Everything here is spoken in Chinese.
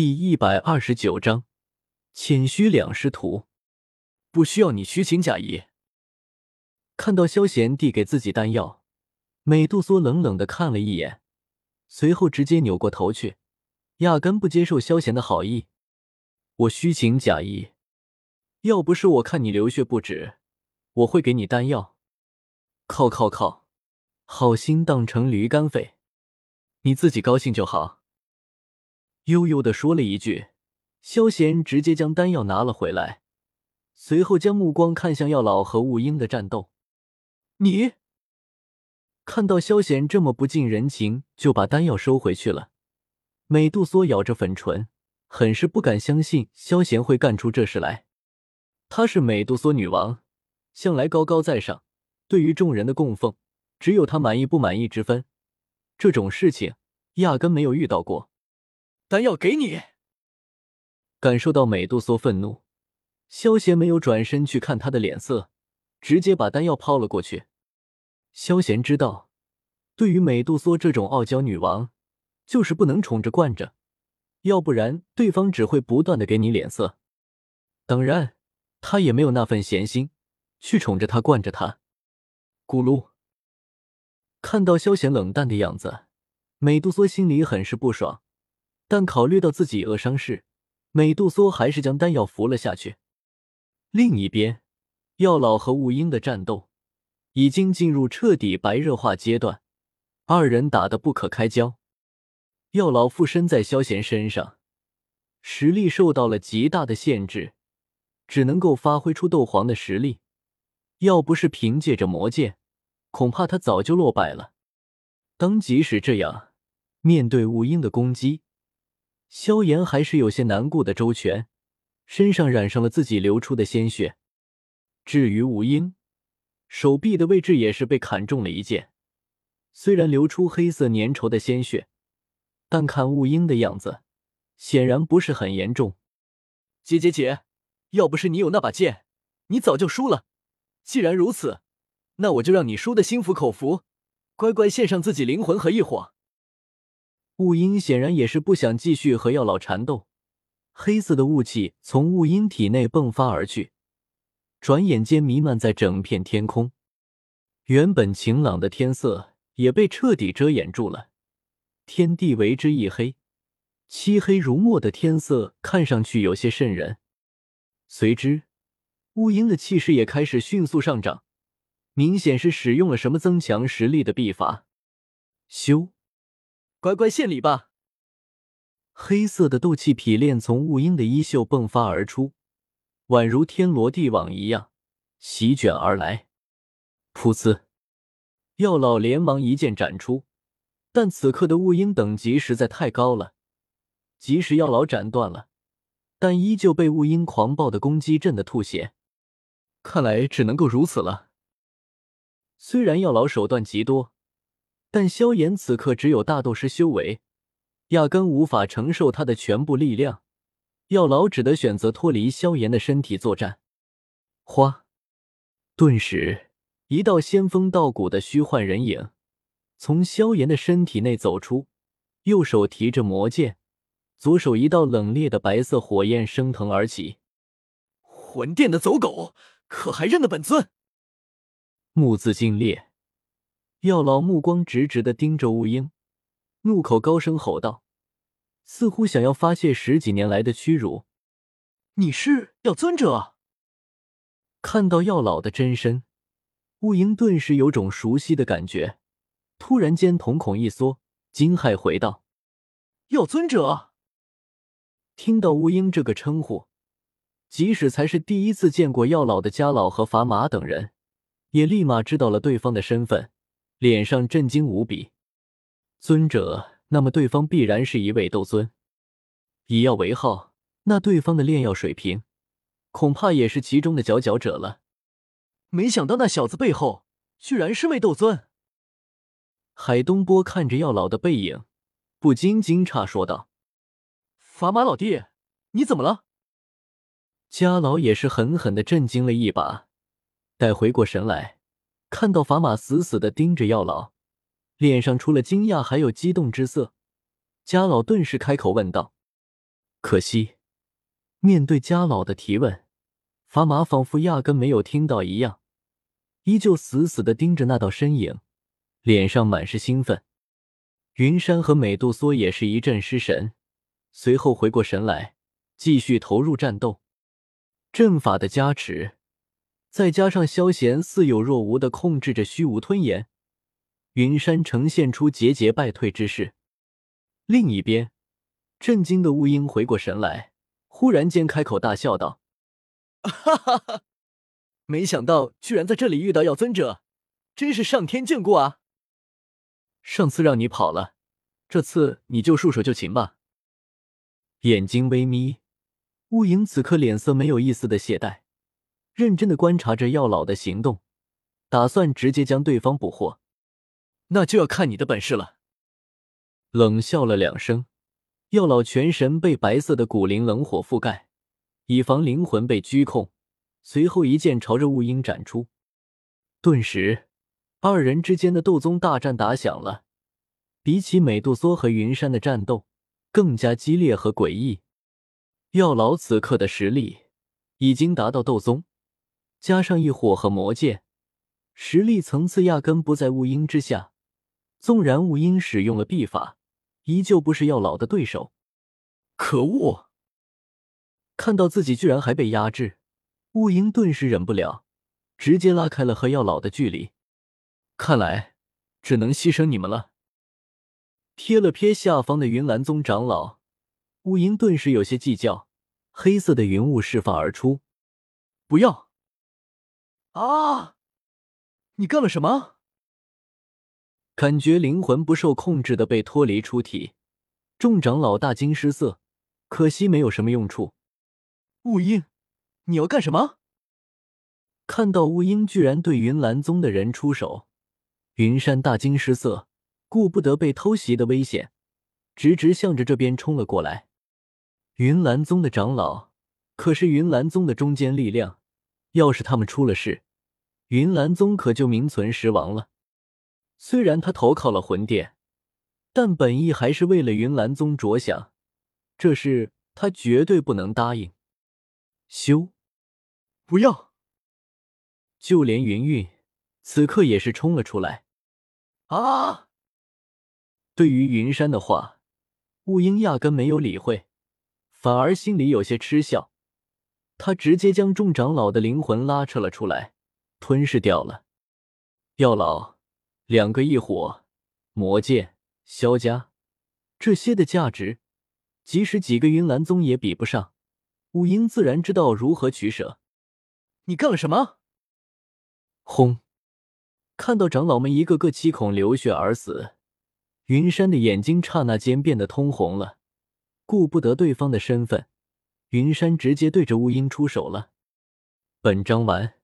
第一百二十九章，谦虚两师徒，不需要你虚情假意。看到萧贤递给自己丹药，美杜莎冷冷的看了一眼，随后直接扭过头去，压根不接受萧贤的好意。我虚情假意？要不是我看你流血不止，我会给你丹药。靠靠靠，好心当成驴肝肺，你自己高兴就好。悠悠的说了一句，萧贤直接将丹药拿了回来，随后将目光看向药老和雾英的战斗。你看到萧贤这么不近人情，就把丹药收回去了。美杜莎咬着粉唇，很是不敢相信萧贤会干出这事来。她是美杜莎女王，向来高高在上，对于众人的供奉，只有她满意不满意之分。这种事情压根没有遇到过。丹药给你。感受到美杜莎愤怒，萧贤没有转身去看他的脸色，直接把丹药抛了过去。萧贤知道，对于美杜莎这种傲娇女王，就是不能宠着惯着，要不然对方只会不断的给你脸色。当然，他也没有那份闲心去宠着她、惯着她。咕噜，看到萧贤冷淡的样子，美杜莎心里很是不爽。但考虑到自己扼伤势，美杜莎还是将丹药服了下去。另一边，药老和雾英的战斗已经进入彻底白热化阶段，二人打得不可开交。药老附身在萧贤身上，实力受到了极大的限制，只能够发挥出斗皇的实力。要不是凭借着魔剑，恐怕他早就落败了。当即使这样，面对雾英的攻击。萧炎还是有些难过的，周全，身上染上了自己流出的鲜血。至于吴英，手臂的位置也是被砍中了一剑，虽然流出黑色粘稠的鲜血，但看吴英的样子，显然不是很严重。姐姐姐，要不是你有那把剑，你早就输了。既然如此，那我就让你输的心服口服，乖乖献上自己灵魂和一火。雾音显然也是不想继续和药老缠斗，黑色的雾气从雾音体内迸发而去，转眼间弥漫在整片天空。原本晴朗的天色也被彻底遮掩住了，天地为之一黑，漆黑如墨的天色看上去有些渗人。随之，雾音的气势也开始迅速上涨，明显是使用了什么增强实力的秘法。修。乖乖献礼吧！黑色的斗气匹链从雾英的衣袖迸发而出，宛如天罗地网一样席卷而来。噗呲！药老连忙一剑斩出，但此刻的雾英等级实在太高了，即使药老斩断了，但依旧被雾英狂暴的攻击震得吐血。看来只能够如此了。虽然药老手段极多。但萧炎此刻只有大斗师修为，压根无法承受他的全部力量。药老只得选择脱离萧炎的身体作战。花，顿时一道仙风道骨的虚幻人影从萧炎的身体内走出，右手提着魔剑，左手一道冷冽的白色火焰升腾而起。魂殿的走狗，可还认得本尊？目字尽裂。药老目光直直的盯着雾英，怒口高声吼道，似乎想要发泄十几年来的屈辱。你是药尊者？看到药老的真身，雾英顿时有种熟悉的感觉，突然间瞳孔一缩，惊骇回道：“药尊者！”听到雾英这个称呼，即使才是第一次见过药老的家老和法马等人，也立马知道了对方的身份。脸上震惊无比，尊者，那么对方必然是一位斗尊。以药为号，那对方的炼药水平，恐怕也是其中的佼佼者了。没想到那小子背后居然是位斗尊。海东波看着药老的背影，不禁惊诧说道：“法马老弟，你怎么了？”家老也是狠狠的震惊了一把，待回过神来。看到法马死死的盯着药老，脸上除了惊讶还有激动之色。家老顿时开口问道：“可惜，面对家老的提问，法玛仿佛压根没有听到一样，依旧死死的盯着那道身影，脸上满是兴奋。云山和美杜莎也是一阵失神，随后回过神来，继续投入战斗。阵法的加持，再加上萧贤似有若无的控制着虚无吞炎，云山呈现出节节败退之势。另一边，震惊的雾鹰回过神来，忽然间开口大笑道：“哈哈哈！没想到居然在这里遇到药尊者，真是上天眷顾啊！”上次让你跑了，这次你就束手就擒吧。眼睛微眯，雾影此刻脸色没有一丝的懈怠，认真的观察着药老的行动，打算直接将对方捕获。那就要看你的本事了。冷笑了两声，药老全神被白色的古灵冷火覆盖，以防灵魂被拘控，随后一剑朝着雾鹰斩出，顿时。二人之间的斗宗大战打响了，比起美杜莎和云山的战斗更加激烈和诡异。药老此刻的实力已经达到斗宗，加上异火和魔剑，实力层次压根不在雾鹰之下。纵然雾鹰使用了秘法，依旧不是药老的对手。可恶！看到自己居然还被压制，雾鹰顿时忍不了，直接拉开了和药老的距离。看来只能牺牲你们了。瞥了瞥下方的云岚宗长老，雾音顿时有些计较，黑色的云雾释放而出。不要！啊！你干了什么？感觉灵魂不受控制的被脱离出体，众长老大惊失色。可惜没有什么用处。雾音，你要干什么？看到雾音居然对云岚宗的人出手。云山大惊失色，顾不得被偷袭的危险，直直向着这边冲了过来。云岚宗的长老可是云岚宗的中坚力量，要是他们出了事，云岚宗可就名存实亡了。虽然他投靠了魂殿，但本意还是为了云岚宗着想，这事他绝对不能答应。修，不要！就连云韵此刻也是冲了出来。啊！对于云山的话，雾英压根没有理会，反而心里有些嗤笑。他直接将众长老的灵魂拉扯了出来，吞噬掉了。药老两个异火魔剑萧家这些的价值，即使几个云岚宗也比不上。雾英自然知道如何取舍。你干了什么？轰！看到长老们一个个七孔流血而死，云山的眼睛刹那间变得通红了。顾不得对方的身份，云山直接对着乌鹰出手了。本章完。